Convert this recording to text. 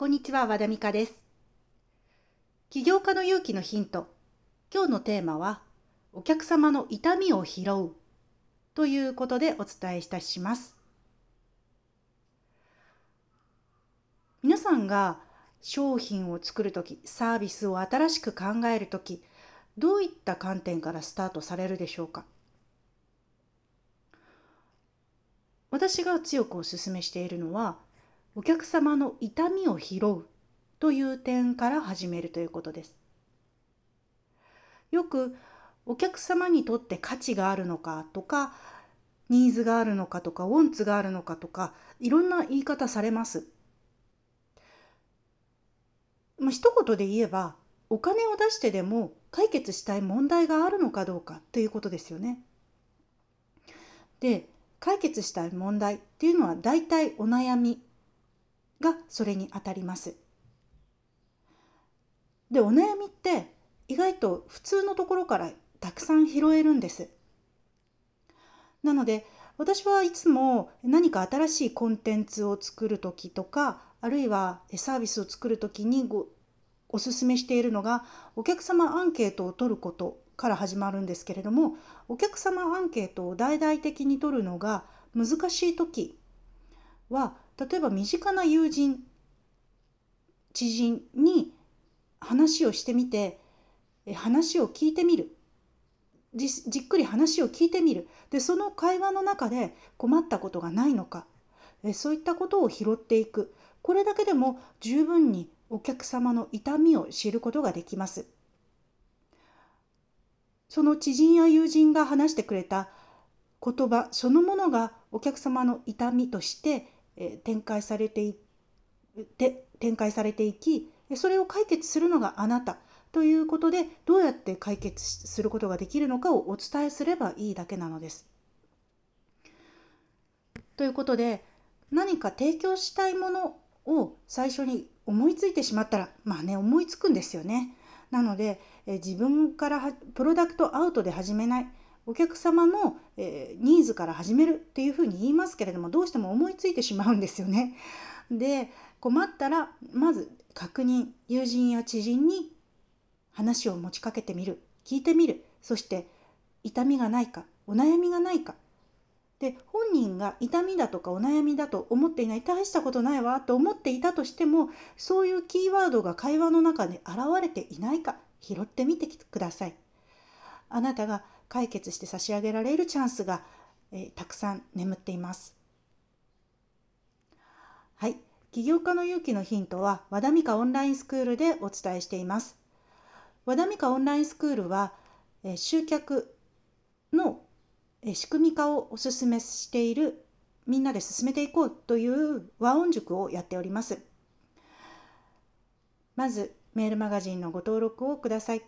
こんにちは和田美香です。起業家の勇気のヒント。今日のテーマはお客様の痛みを拾う。ということでお伝えいたします。皆さんが商品を作るときサービスを新しく考えるときどういった観点からスタートされるでしょうか？私が強くお勧めしているのはお客様の痛みを拾うという点から始めるということです。よくお客様にとって価値があるのかとかニーズがあるのかとかウォンツがあるのかとかいろんな言い方されます。まあ、一言で言えばお金を出してでも解決したい問題があるのかどうかということですよね。で解決したい問題っていうのは大体お悩みがそれにあたります。でお悩みって意外と普通のところからたくさん拾えるんです。なので私はいつも何か新しいコンテンツを作る時とかあるいはサービスを作る時にごおすすめしているのがお客様アンケートを取ることから始まるんですけれどもお客様アンケートを大々的に取るのが難しい時は例えば身近な友人知人に話をしてみて話を聞いてみる。じっくり話を聞いてみる。でその会話の中で困ったことがないのか。そういったことを拾っていく。これだけでも十分にお客様の痛みを知ることができます。その知人や友人が話してくれた言葉そのものがお客様の痛みとして展開されていて展開されていきそれを解決するのがあなたということでどうやって解決することができるのかをお伝えすればいいだけなのです。ということで何か提供したいものを最初に思いついてしまったらまあね思いつくんですよね。なので自分からプロダクトアウトで始めないお客様の、えー、ニーズから始めるっていうふうに言いますけれどもどうしても思いついてしまうんですよね。で困ったらまず確認友人や知人に話を持ちかけてみる聞いてみるそして痛みがないかお悩みがないかで本人が痛みだとかお悩みだと思っていない大したことないわと思っていたとしてもそういうキーワードが会話の中で現れていないか拾ってみてください。あなたが解決して差し上げられるチャンスが、えー、たくさん眠っています。はい、起業家の勇気のヒントは和田美香オンラインスクールでお伝えしています。和田美香オンラインスクールは、えー、集客の、えー、仕組み化をお勧めしているみんなで進めていこうという和音塾をやっております。まずメールマガジンのご登録をください。